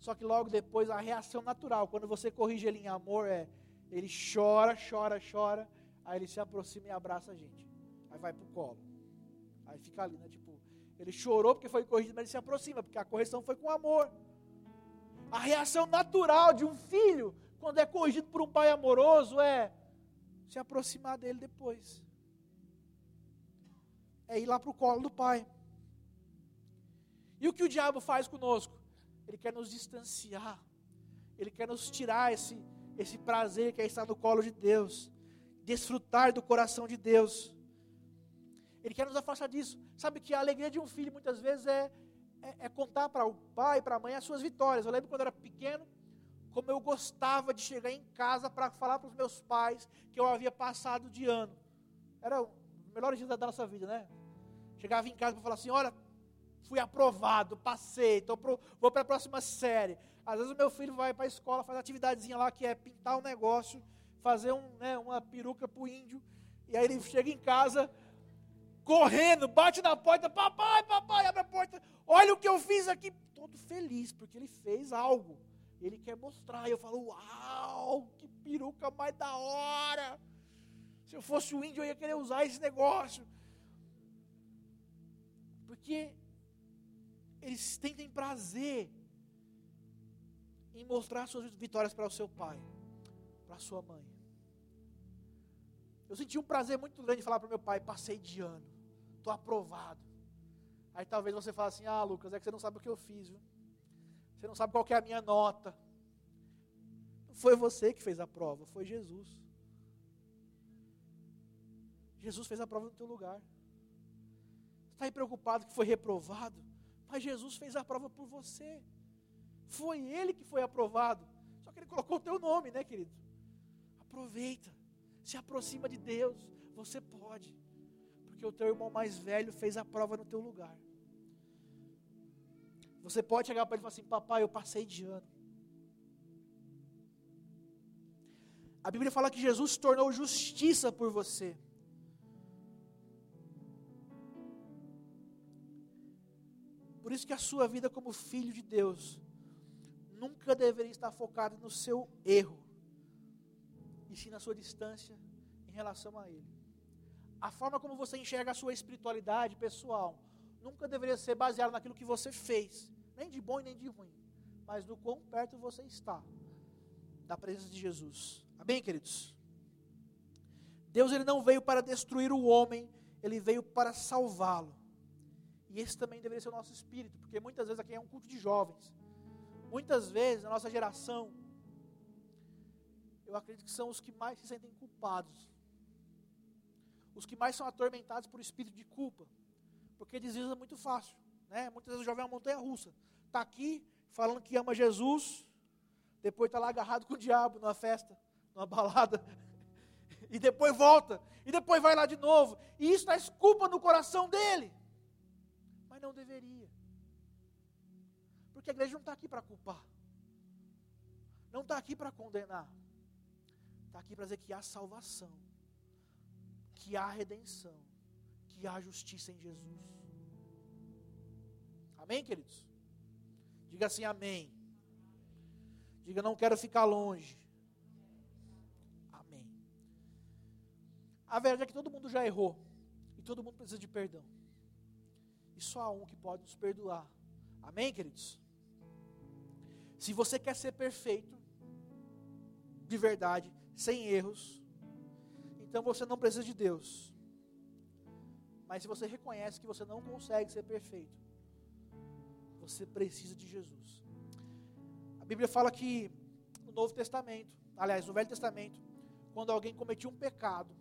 só que logo depois a reação natural, quando você corrige ele em amor, é ele chora, chora, chora, aí ele se aproxima e abraça a gente. Aí vai pro colo. Aí fica ali, né? Tipo, ele chorou porque foi corrigido, mas ele se aproxima, porque a correção foi com amor. A reação natural de um filho, quando é corrigido por um pai amoroso, é se aproximar dele depois. É ir lá para o colo do pai. E o que o diabo faz conosco? Ele quer nos distanciar. Ele quer nos tirar esse, esse prazer que é estar no colo de Deus. Desfrutar do coração de Deus. Ele quer nos afastar disso. Sabe que a alegria de um filho muitas vezes é, é, é contar para o pai, para a mãe as suas vitórias. Eu lembro quando eu era pequeno, como eu gostava de chegar em casa para falar para os meus pais que eu havia passado de ano. Era o melhor dia da nossa vida, né? Chegava em casa para falar assim: olha, fui aprovado, passei, tô pro, vou para a próxima série. Às vezes o meu filho vai para a escola, faz atividadezinha lá que é pintar um negócio, fazer um, né, uma peruca para o índio, e aí ele chega em casa, correndo, bate na porta, papai, papai, abre a porta, olha o que eu fiz aqui, todo feliz, porque ele fez algo, ele quer mostrar, e eu falo, uau, que peruca mais da hora, se eu fosse o índio eu ia querer usar esse negócio, porque eles tentem prazer em mostrar suas vitórias para o seu pai, para a sua mãe. Eu senti um prazer muito grande de falar para meu pai: passei de ano, estou aprovado. Aí talvez você fale assim: ah, Lucas, é que você não sabe o que eu fiz, viu? Você não sabe qual é a minha nota. Não foi você que fez a prova, foi Jesus. Jesus fez a prova no teu lugar. Você está aí preocupado que foi reprovado? Mas Jesus fez a prova por você. Foi Ele que foi aprovado. Só que Ele colocou o teu nome, né, querido? Aproveita. Se aproxima de Deus. Você pode. Porque o teu irmão mais velho fez a prova no teu lugar. Você pode chegar para ele e falar assim: Papai, eu passei de ano. A Bíblia fala que Jesus tornou justiça por você. Isso que a sua vida como filho de Deus nunca deveria estar focada no seu erro, e sim na sua distância em relação a Ele. A forma como você enxerga a sua espiritualidade pessoal nunca deveria ser baseada naquilo que você fez, nem de bom nem de ruim, mas no quão perto você está da presença de Jesus. Amém, queridos? Deus ele não veio para destruir o homem, ele veio para salvá-lo. E esse também deveria ser o nosso espírito, porque muitas vezes aqui é um culto de jovens. Muitas vezes, na nossa geração, eu acredito que são os que mais se sentem culpados. os que mais são atormentados por espírito de culpa, porque desliza muito fácil, né? Muitas vezes o jovem é uma montanha russa, está aqui falando que ama Jesus, depois está lá agarrado com o diabo numa festa, numa balada, e depois volta, e depois vai lá de novo, e isso traz culpa no coração dele, não deveria, porque a igreja não está aqui para culpar, não está aqui para condenar, está aqui para dizer que há salvação, que há redenção, que há justiça em Jesus. Amém, queridos? Diga assim, amém. Diga, não quero ficar longe. Amém. A verdade é que todo mundo já errou. E todo mundo precisa de perdão. E só há um que pode nos perdoar. Amém, queridos? Se você quer ser perfeito, de verdade, sem erros, então você não precisa de Deus. Mas se você reconhece que você não consegue ser perfeito, você precisa de Jesus. A Bíblia fala que no Novo Testamento, aliás, no Velho Testamento, quando alguém cometia um pecado,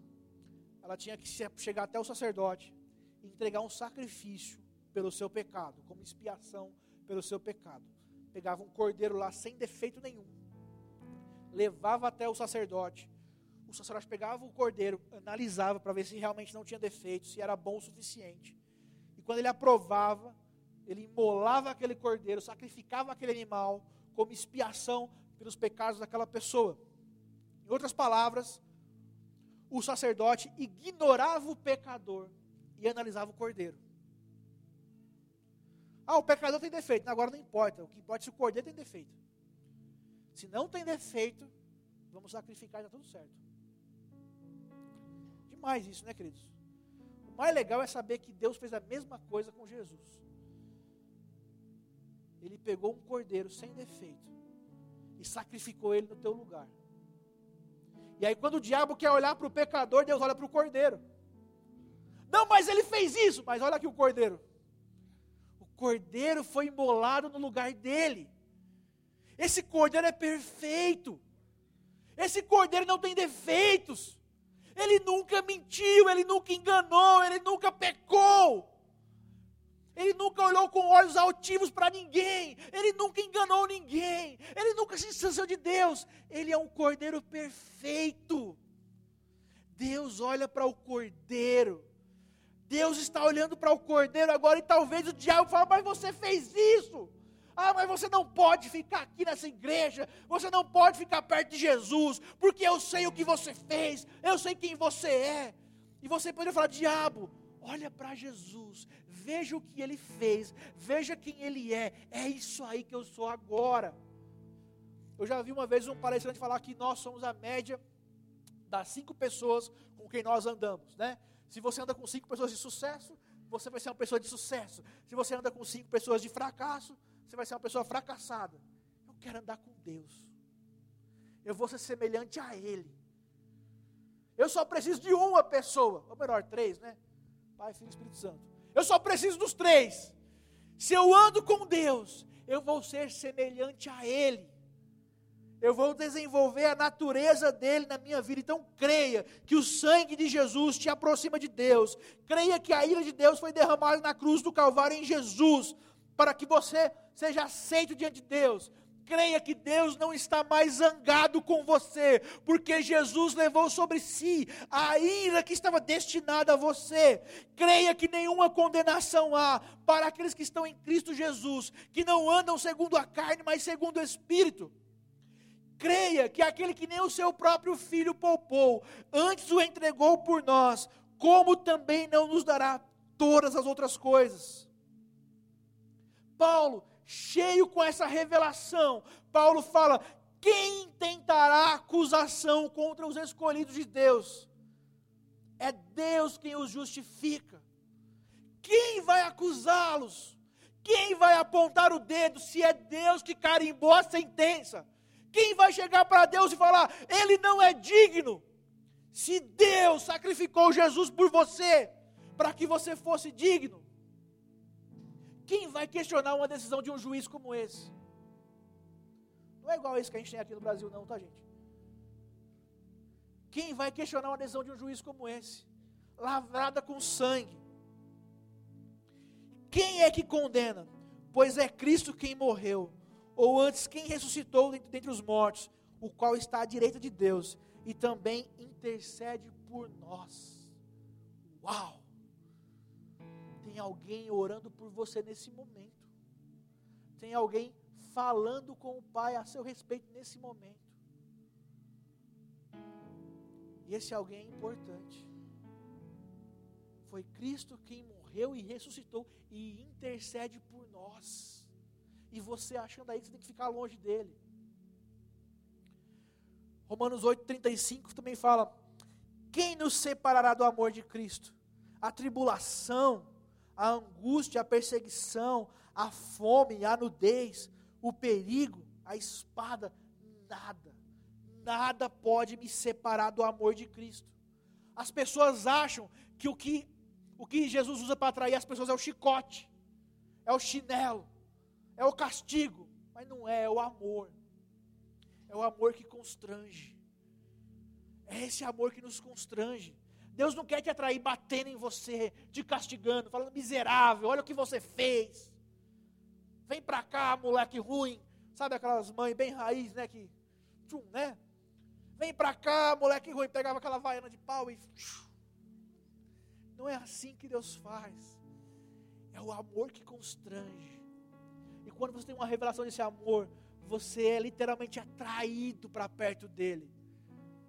ela tinha que chegar até o sacerdote e entregar um sacrifício pelo seu pecado, como expiação pelo seu pecado. Pegava um cordeiro lá sem defeito nenhum, levava até o sacerdote. O sacerdote pegava o cordeiro, analisava para ver se realmente não tinha defeito, se era bom o suficiente. E quando ele aprovava, ele imolava aquele cordeiro, sacrificava aquele animal, como expiação pelos pecados daquela pessoa. Em outras palavras, o sacerdote ignorava o pecador e analisava o cordeiro. Ah, o pecador tem defeito. Agora não importa. O que importa é se o cordeiro tem defeito. Se não tem defeito, vamos sacrificar e está tudo certo. Demais isso, né, queridos? O mais legal é saber que Deus fez a mesma coisa com Jesus ele pegou um cordeiro sem defeito e sacrificou ele no teu lugar. E aí, quando o diabo quer olhar para o pecador, Deus olha para o cordeiro. Não, mas ele fez isso. Mas olha aqui o cordeiro. Cordeiro foi embolado no lugar dele. Esse cordeiro é perfeito. Esse cordeiro não tem defeitos. Ele nunca mentiu, ele nunca enganou, ele nunca pecou. Ele nunca olhou com olhos altivos para ninguém. Ele nunca enganou ninguém. Ele nunca se distanciou de Deus. Ele é um cordeiro perfeito. Deus olha para o cordeiro. Deus está olhando para o cordeiro agora e talvez o diabo fale: Mas você fez isso. Ah, mas você não pode ficar aqui nessa igreja. Você não pode ficar perto de Jesus. Porque eu sei o que você fez. Eu sei quem você é. E você poderia falar: Diabo, olha para Jesus, veja o que ele fez, veja quem ele é, é isso aí que eu sou agora. Eu já vi uma vez um palestrante falar que nós somos a média das cinco pessoas com quem nós andamos, né? Se você anda com cinco pessoas de sucesso, você vai ser uma pessoa de sucesso. Se você anda com cinco pessoas de fracasso, você vai ser uma pessoa fracassada. Eu quero andar com Deus. Eu vou ser semelhante a Ele. Eu só preciso de uma pessoa, ou melhor, três, né? Pai, Filho e Espírito Santo. Eu só preciso dos três. Se eu ando com Deus, eu vou ser semelhante a Ele. Eu vou desenvolver a natureza dele na minha vida. Então creia que o sangue de Jesus te aproxima de Deus. Creia que a ira de Deus foi derramada na cruz do Calvário em Jesus, para que você seja aceito diante de Deus. Creia que Deus não está mais zangado com você, porque Jesus levou sobre si a ira que estava destinada a você. Creia que nenhuma condenação há para aqueles que estão em Cristo Jesus, que não andam segundo a carne, mas segundo o Espírito. Creia que aquele que nem o seu próprio filho poupou, antes o entregou por nós, como também não nos dará todas as outras coisas. Paulo cheio com essa revelação, Paulo fala: quem tentará acusação contra os escolhidos de Deus? É Deus quem os justifica. Quem vai acusá-los? Quem vai apontar o dedo se é Deus que carimbou a sentença? Quem vai chegar para Deus e falar, ele não é digno? Se Deus sacrificou Jesus por você, para que você fosse digno, quem vai questionar uma decisão de um juiz como esse? Não é igual esse que a gente tem aqui no Brasil, não, tá, gente? Quem vai questionar uma decisão de um juiz como esse? lavrada com sangue. Quem é que condena? Pois é Cristo quem morreu, ou antes quem ressuscitou dentre os mortos, o qual está à direita de Deus e também intercede por nós. Uau! Tem alguém orando por você nesse momento. Tem alguém falando com o Pai a seu respeito nesse momento. E esse alguém é importante. Foi Cristo quem morreu e ressuscitou e intercede por nós. E você achando aí que você tem que ficar longe dele. Romanos 8,35 também fala: Quem nos separará do amor de Cristo? A tribulação, a angústia, a perseguição, a fome, a nudez, o perigo, a espada, nada, nada pode me separar do amor de Cristo. As pessoas acham que o que, o que Jesus usa para atrair as pessoas é o chicote, é o chinelo, é o castigo, mas não é, é o amor. É o amor que constrange. É esse amor que nos constrange. Deus não quer te atrair batendo em você, te castigando, falando miserável, olha o que você fez. Vem pra cá, moleque ruim. Sabe aquelas mães bem raiz, né? Que, tchum, né? Vem pra cá, moleque ruim. Pegava aquela vaiana de pau e. Não é assim que Deus faz. É o amor que constrange. Quando você tem uma revelação desse amor, você é literalmente atraído para perto dele.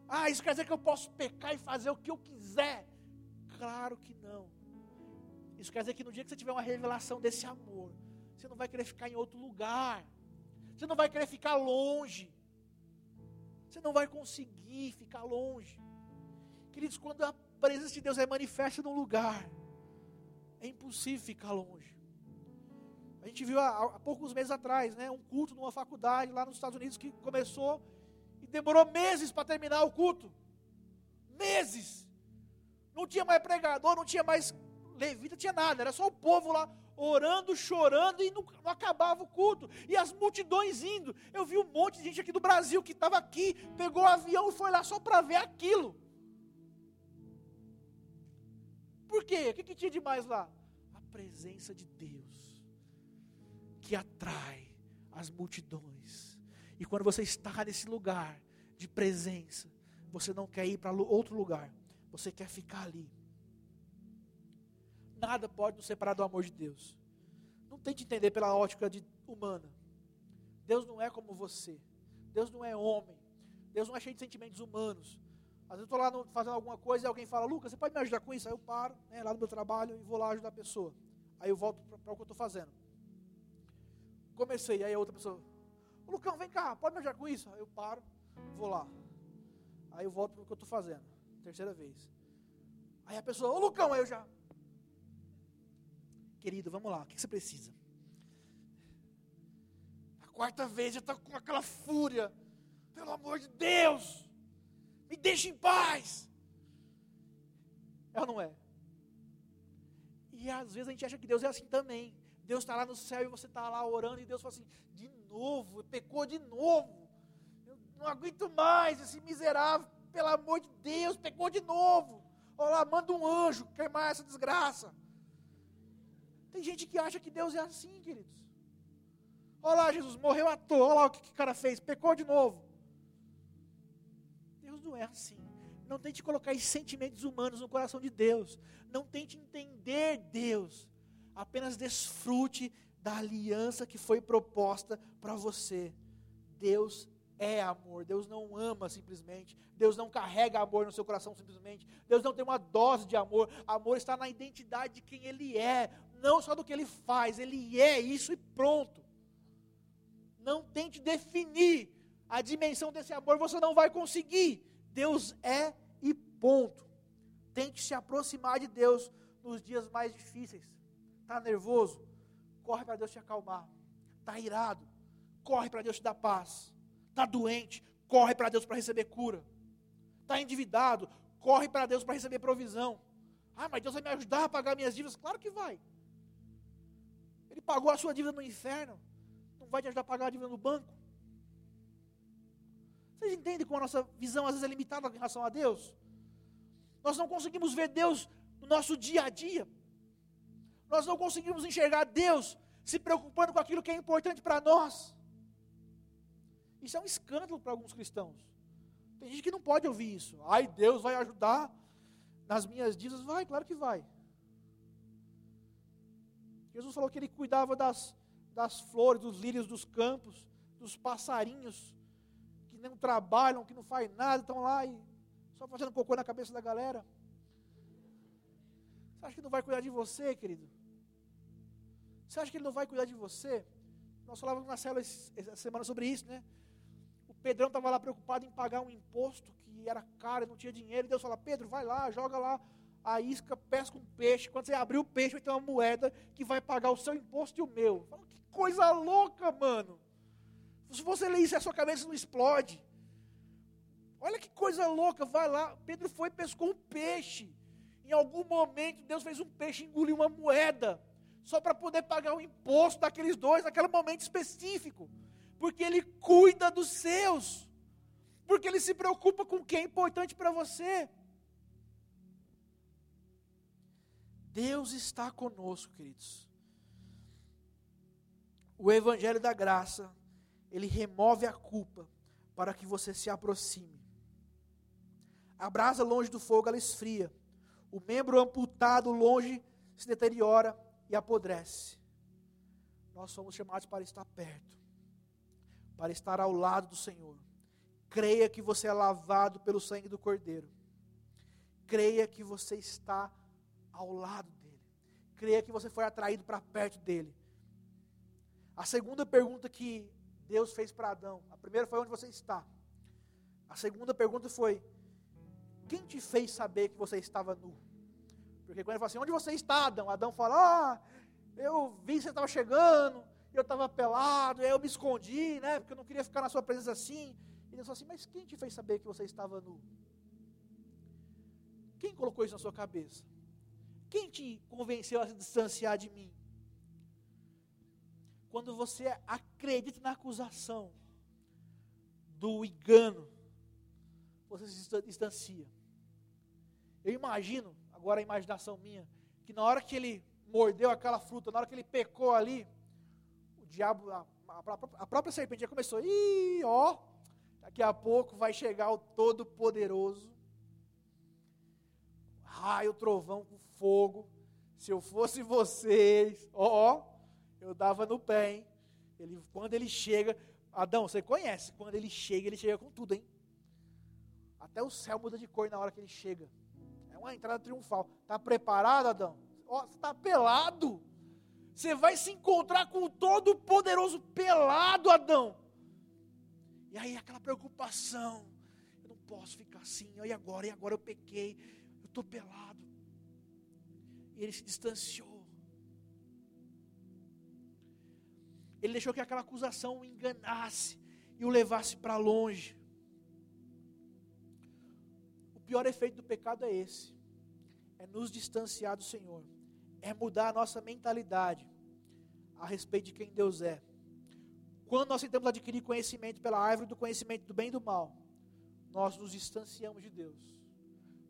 Ah, isso quer dizer que eu posso pecar e fazer o que eu quiser? Claro que não. Isso quer dizer que no dia que você tiver uma revelação desse amor, você não vai querer ficar em outro lugar. Você não vai querer ficar longe. Você não vai conseguir ficar longe. Queridos, quando a presença de Deus é manifesta num lugar, é impossível ficar longe. A gente viu há, há poucos meses atrás, né, um culto numa faculdade lá nos Estados Unidos que começou e demorou meses para terminar o culto. Meses. Não tinha mais pregador, não tinha mais levita, tinha nada, era só o povo lá orando, chorando e não, não, acabava o culto. E as multidões indo. Eu vi um monte de gente aqui do Brasil que estava aqui, pegou o avião e foi lá só para ver aquilo. Por quê? O que, que tinha de mais lá? A presença de Deus que atrai as multidões. E quando você está nesse lugar de presença, você não quer ir para outro lugar, você quer ficar ali nada pode nos separar do amor de Deus. Não tente entender pela ótica de, humana. Deus não é como você. Deus não é homem. Deus não é cheio de sentimentos humanos. Às vezes eu estou lá fazendo alguma coisa e alguém fala, Lucas, você pode me ajudar com isso? Aí eu paro, né, lá no meu trabalho, e vou lá ajudar a pessoa. Aí eu volto para o que eu estou fazendo. Comecei, aí a outra pessoa, Lucão, vem cá, pode me ajudar com isso? Aí eu paro, vou lá. Aí eu volto para o que eu estou fazendo. Terceira vez. Aí a pessoa, ô Lucão, aí eu já, Querido, vamos lá, o que você precisa? A quarta vez já está com aquela fúria. Pelo amor de Deus, me deixe em paz. É ou não é? E às vezes a gente acha que Deus é assim também. Deus está lá no céu e você está lá orando e Deus fala assim: de novo, pecou de novo. Eu não aguento mais esse miserável, pelo amor de Deus, pecou de novo. Olha lá, manda um anjo queimar essa desgraça. Tem gente que acha que Deus é assim, queridos. Olha lá, Jesus morreu à toa. Olha lá o que, que o cara fez, pecou de novo. Deus não é assim. Não tente colocar sentimentos humanos no coração de Deus. Não tente entender Deus. Apenas desfrute da aliança que foi proposta para você. Deus é amor. Deus não ama simplesmente. Deus não carrega amor no seu coração simplesmente. Deus não tem uma dose de amor. Amor está na identidade de quem Ele é, não só do que Ele faz. Ele é isso e pronto. Não tente definir a dimensão desse amor, você não vai conseguir. Deus é e ponto. Tente se aproximar de Deus nos dias mais difíceis. Está nervoso? Corre para Deus te acalmar. Está irado? Corre para Deus te dar paz Está doente, corre para Deus para receber cura. Está endividado, corre para Deus para receber provisão. Ah, mas Deus vai me ajudar a pagar minhas dívidas? Claro que vai. Ele pagou a sua dívida no inferno. Não vai te ajudar a pagar a dívida no banco? Vocês entendem como a nossa visão às vezes é limitada em relação a Deus? Nós não conseguimos ver Deus no nosso dia a dia. Nós não conseguimos enxergar Deus se preocupando com aquilo que é importante para nós. Isso é um escândalo para alguns cristãos. Tem gente que não pode ouvir isso. Ai, Deus vai ajudar nas minhas dívidas. Vai, claro que vai. Jesus falou que ele cuidava das, das flores, dos lírios dos campos, dos passarinhos que não trabalham, que não fazem nada, estão lá e só fazendo cocô na cabeça da galera. Você acha que não vai cuidar de você, querido? Você acha que ele não vai cuidar de você? Nós falávamos na célula essa semana sobre isso, né? O Pedrão estava lá preocupado em pagar um imposto que era caro, não tinha dinheiro. E Deus fala: Pedro, vai lá, joga lá a isca, pesca um peixe. Quando você abrir o peixe, vai ter uma moeda que vai pagar o seu imposto e o meu. Que coisa louca, mano. Se você ler isso, a sua cabeça não explode. Olha que coisa louca, vai lá. Pedro foi e pescou um peixe. Em algum momento, Deus fez um peixe engolir uma moeda, só para poder pagar o imposto daqueles dois, naquele momento específico. Porque Ele cuida dos seus. Porque Ele se preocupa com o que é importante para você. Deus está conosco, queridos. O Evangelho da Graça, ele remove a culpa para que você se aproxime. A brasa longe do fogo, ela esfria. O membro amputado longe se deteriora e apodrece. Nós somos chamados para estar perto, para estar ao lado do Senhor. Creia que você é lavado pelo sangue do Cordeiro. Creia que você está ao lado dele. Creia que você foi atraído para perto dele. A segunda pergunta que Deus fez para Adão, a primeira foi onde você está. A segunda pergunta foi: quem te fez saber que você estava nu? Porque quando ele fala assim, onde você está, Adão? Adão fala, ah, eu vi que você estava chegando, eu estava pelado, eu me escondi, né? Porque eu não queria ficar na sua presença assim. E Deus falou assim, mas quem te fez saber que você estava nu? Quem colocou isso na sua cabeça? Quem te convenceu a se distanciar de mim? Quando você acredita na acusação do engano, você se distancia. Eu imagino, agora a imaginação minha, que na hora que ele mordeu aquela fruta, na hora que ele pecou ali, o diabo, a, a, própria serpente já começou, ih, ó, daqui a pouco vai chegar o Todo-Poderoso, raio, trovão fogo, se eu fosse vocês, ó, eu dava no pé, hein? Ele, quando ele chega, Adão, você conhece, quando ele chega, ele chega com tudo, hein? Até o céu muda de cor na hora que ele chega. Uma entrada triunfal. Está preparado, Adão? Ó, você está pelado. Você vai se encontrar com o Todo-Poderoso pelado, Adão. E aí aquela preocupação. Eu não posso ficar assim. E agora? E agora eu pequei. Eu estou pelado. E ele se distanciou. Ele deixou que aquela acusação o enganasse e o levasse para longe pior efeito do pecado é esse: é nos distanciar do Senhor, é mudar a nossa mentalidade a respeito de quem Deus é. Quando nós tentamos adquirir conhecimento pela árvore do conhecimento do bem e do mal, nós nos distanciamos de Deus,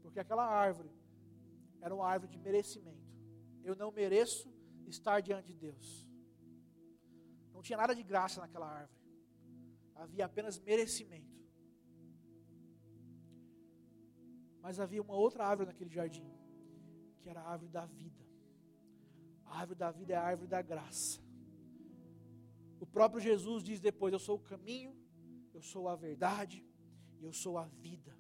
porque aquela árvore era uma árvore de merecimento. Eu não mereço estar diante de Deus. Não tinha nada de graça naquela árvore, havia apenas merecimento. Mas havia uma outra árvore naquele jardim, que era a árvore da vida. A árvore da vida é a árvore da graça. O próprio Jesus diz depois: Eu sou o caminho, eu sou a verdade, eu sou a vida.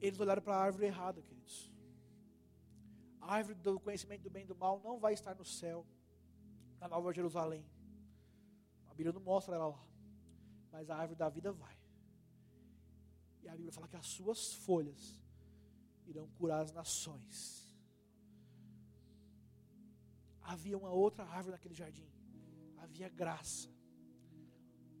Eles olharam para a árvore errada, queridos. A árvore do conhecimento do bem e do mal não vai estar no céu, na Nova Jerusalém. A Bíblia não mostra ela lá mas a árvore da vida vai. A Bíblia fala que as suas folhas irão curar as nações. Havia uma outra árvore naquele jardim. Havia graça.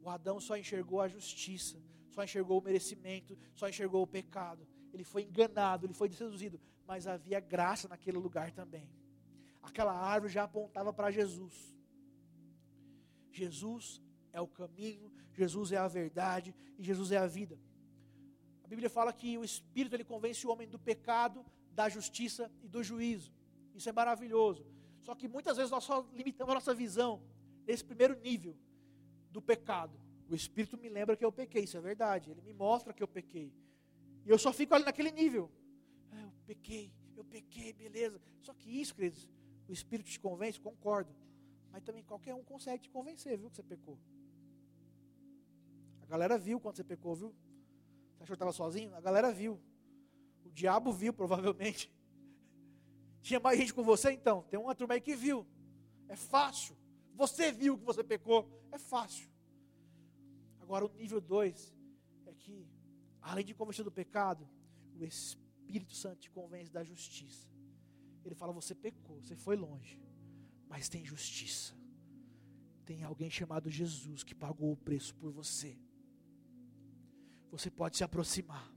O Adão só enxergou a justiça, só enxergou o merecimento, só enxergou o pecado. Ele foi enganado, ele foi seduzido, mas havia graça naquele lugar também. Aquela árvore já apontava para Jesus. Jesus é o caminho, Jesus é a verdade e Jesus é a vida. A Bíblia fala que o Espírito ele convence o homem do pecado, da justiça e do juízo. Isso é maravilhoso. Só que muitas vezes nós só limitamos a nossa visão nesse primeiro nível do pecado. O Espírito me lembra que eu pequei, isso é verdade. Ele me mostra que eu pequei. E eu só fico ali naquele nível. Ah, eu pequei, eu pequei, beleza. Só que isso, queridos, o Espírito te convence, concordo. Mas também qualquer um consegue te convencer, viu, que você pecou. A galera viu quando você pecou, viu? Você achou que estava sozinho? A galera viu. O diabo viu, provavelmente. Tinha mais gente com você, então? Tem uma turma aí que viu. É fácil. Você viu que você pecou. É fácil. Agora, o nível 2 é que, além de convencer do pecado, o Espírito Santo te convence da justiça. Ele fala: Você pecou, você foi longe, mas tem justiça. Tem alguém chamado Jesus que pagou o preço por você você pode se aproximar.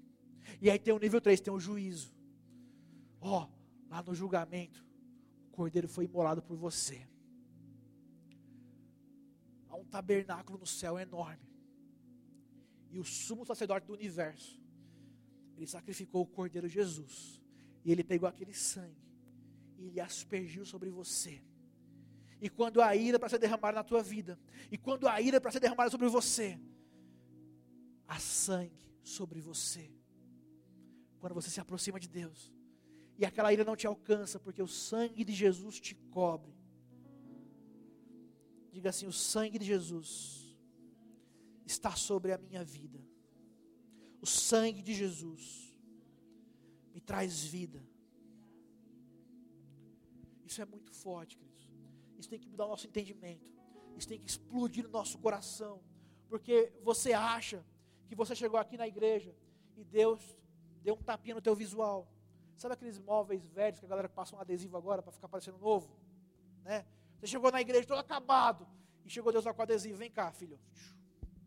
E aí tem o nível 3, tem o juízo. Ó, oh, lá no julgamento, o cordeiro foi imolado por você. Há um tabernáculo no céu enorme. E o sumo sacerdote do universo, ele sacrificou o cordeiro Jesus. E ele pegou aquele sangue e ele aspergiu sobre você. E quando a ira para ser derramada na tua vida, e quando a ira para ser derramada sobre você, há sangue sobre você. Quando você se aproxima de Deus. E aquela ira não te alcança, porque o sangue de Jesus te cobre. Diga assim: o sangue de Jesus está sobre a minha vida. O sangue de Jesus me traz vida. Isso é muito forte, queridos. Isso tem que mudar o nosso entendimento. Isso tem que explodir no nosso coração. Porque você acha que você chegou aqui na igreja e Deus deu um tapinha no teu visual. Sabe aqueles móveis velhos que a galera passa um adesivo agora para ficar parecendo novo? Né? Você chegou na igreja todo acabado e chegou Deus lá com o adesivo. Vem cá, filho.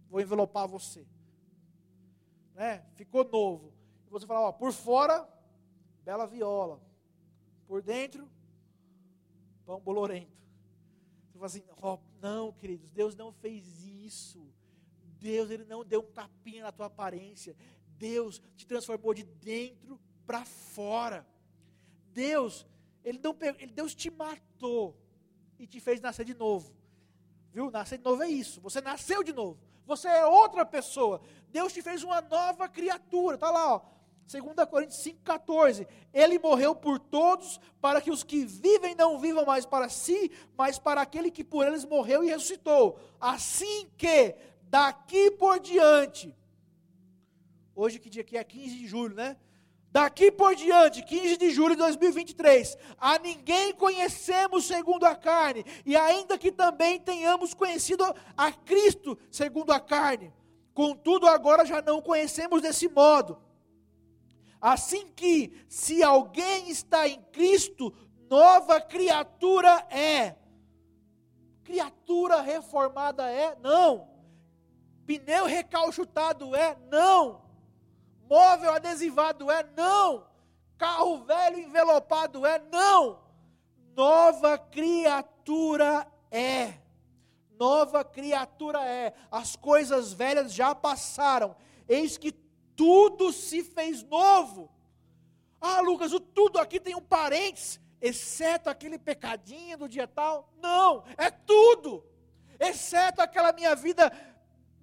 Vou envelopar você. Né? Ficou novo. E você fala, ó, por fora, bela viola. Por dentro, pão bolorento. Você fala assim, ó, não, queridos, Deus não fez isso. Deus ele não deu um tapinha na tua aparência. Deus te transformou de dentro para fora. Deus, ele não ele, Deus te matou e te fez nascer de novo. Viu? Nascer de novo é isso. Você nasceu de novo. Você é outra pessoa. Deus te fez uma nova criatura. Tá lá, ó. 2 Coríntios 5,14. Ele morreu por todos, para que os que vivem não vivam mais para si, mas para aquele que por eles morreu e ressuscitou. Assim que daqui por diante, hoje que dia que é 15 de julho, né? Daqui por diante, 15 de julho de 2023, a ninguém conhecemos segundo a carne, e ainda que também tenhamos conhecido a Cristo segundo a carne, contudo agora já não conhecemos desse modo. Assim que, se alguém está em Cristo, nova criatura é. Criatura reformada é? Não. Pneu recalchutado é? Não. Móvel adesivado é? Não. Carro velho envelopado é? Não. Nova criatura é. Nova criatura é. As coisas velhas já passaram. Eis que tudo se fez novo. Ah, Lucas, o tudo aqui tem um parênteses, exceto aquele pecadinho do dia tal. Não, é tudo. Exceto aquela minha vida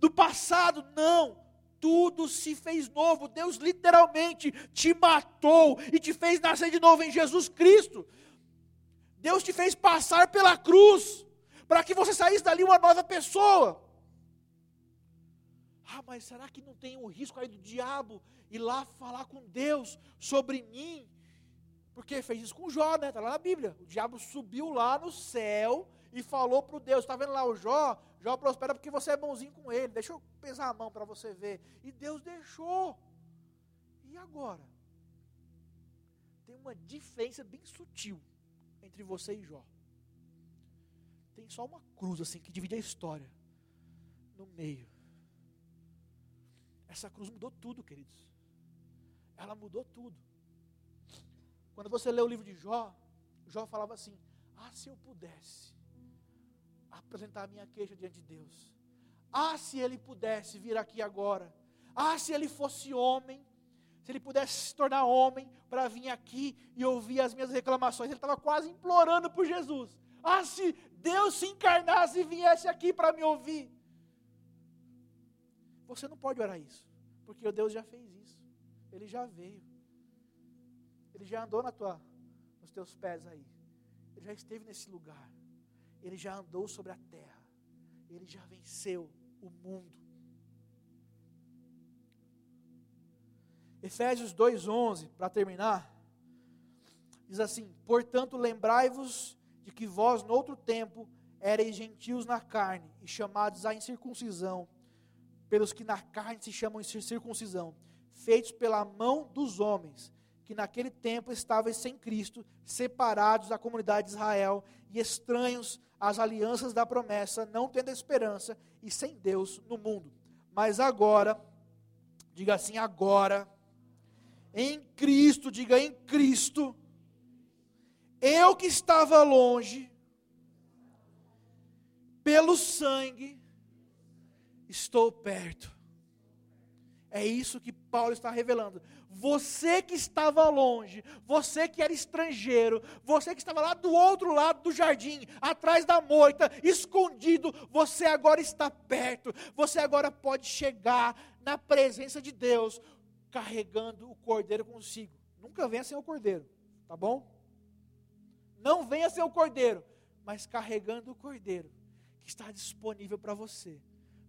do passado, não. Tudo se fez novo. Deus literalmente te matou e te fez nascer de novo em Jesus Cristo. Deus te fez passar pela cruz para que você saísse dali uma nova pessoa. Ah, mas será que não tem um risco aí do diabo ir lá falar com Deus sobre mim? Porque fez isso com Jó, né? Está lá na Bíblia. O diabo subiu lá no céu e falou para o Deus: está vendo lá o Jó? Jó prospera porque você é bonzinho com ele. Deixa eu pesar a mão para você ver. E Deus deixou. E agora? Tem uma diferença bem sutil entre você e Jó. Tem só uma cruz assim que divide a história no meio. Essa cruz mudou tudo, queridos. Ela mudou tudo. Quando você lê o livro de Jó, Jó falava assim: Ah, se eu pudesse apresentar a minha queixa diante de Deus. Ah, se ele pudesse vir aqui agora. Ah, se ele fosse homem. Se ele pudesse se tornar homem para vir aqui e ouvir as minhas reclamações. Ele estava quase implorando por Jesus. Ah, se Deus se encarnasse e viesse aqui para me ouvir. Você não pode orar isso, porque Deus já fez isso. Ele já veio. Ele já andou na tua, nos teus pés aí. Ele já esteve nesse lugar. Ele já andou sobre a terra. Ele já venceu o mundo. Efésios 2:11, para terminar, diz assim: "Portanto, lembrai-vos de que vós no outro tempo erais gentios na carne e chamados à incircuncisão, pelos que na carne se chamam circuncisão, feitos pela mão dos homens, que naquele tempo estavam sem Cristo, separados da comunidade de Israel e estranhos às alianças da promessa, não tendo esperança e sem Deus no mundo. Mas agora, diga assim, agora, em Cristo, diga em Cristo, eu que estava longe, pelo sangue, estou perto. É isso que Paulo está revelando. Você que estava longe, você que era estrangeiro, você que estava lá do outro lado do jardim, atrás da moita, escondido, você agora está perto. Você agora pode chegar na presença de Deus, carregando o cordeiro consigo. Nunca venha sem o cordeiro, tá bom? Não venha sem o cordeiro, mas carregando o cordeiro que está disponível para você.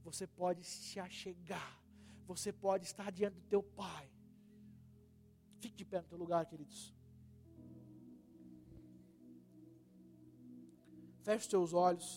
Você pode se achegar você pode estar diante do teu Pai. Fique de pé no teu lugar, queridos. Feche os teus olhos.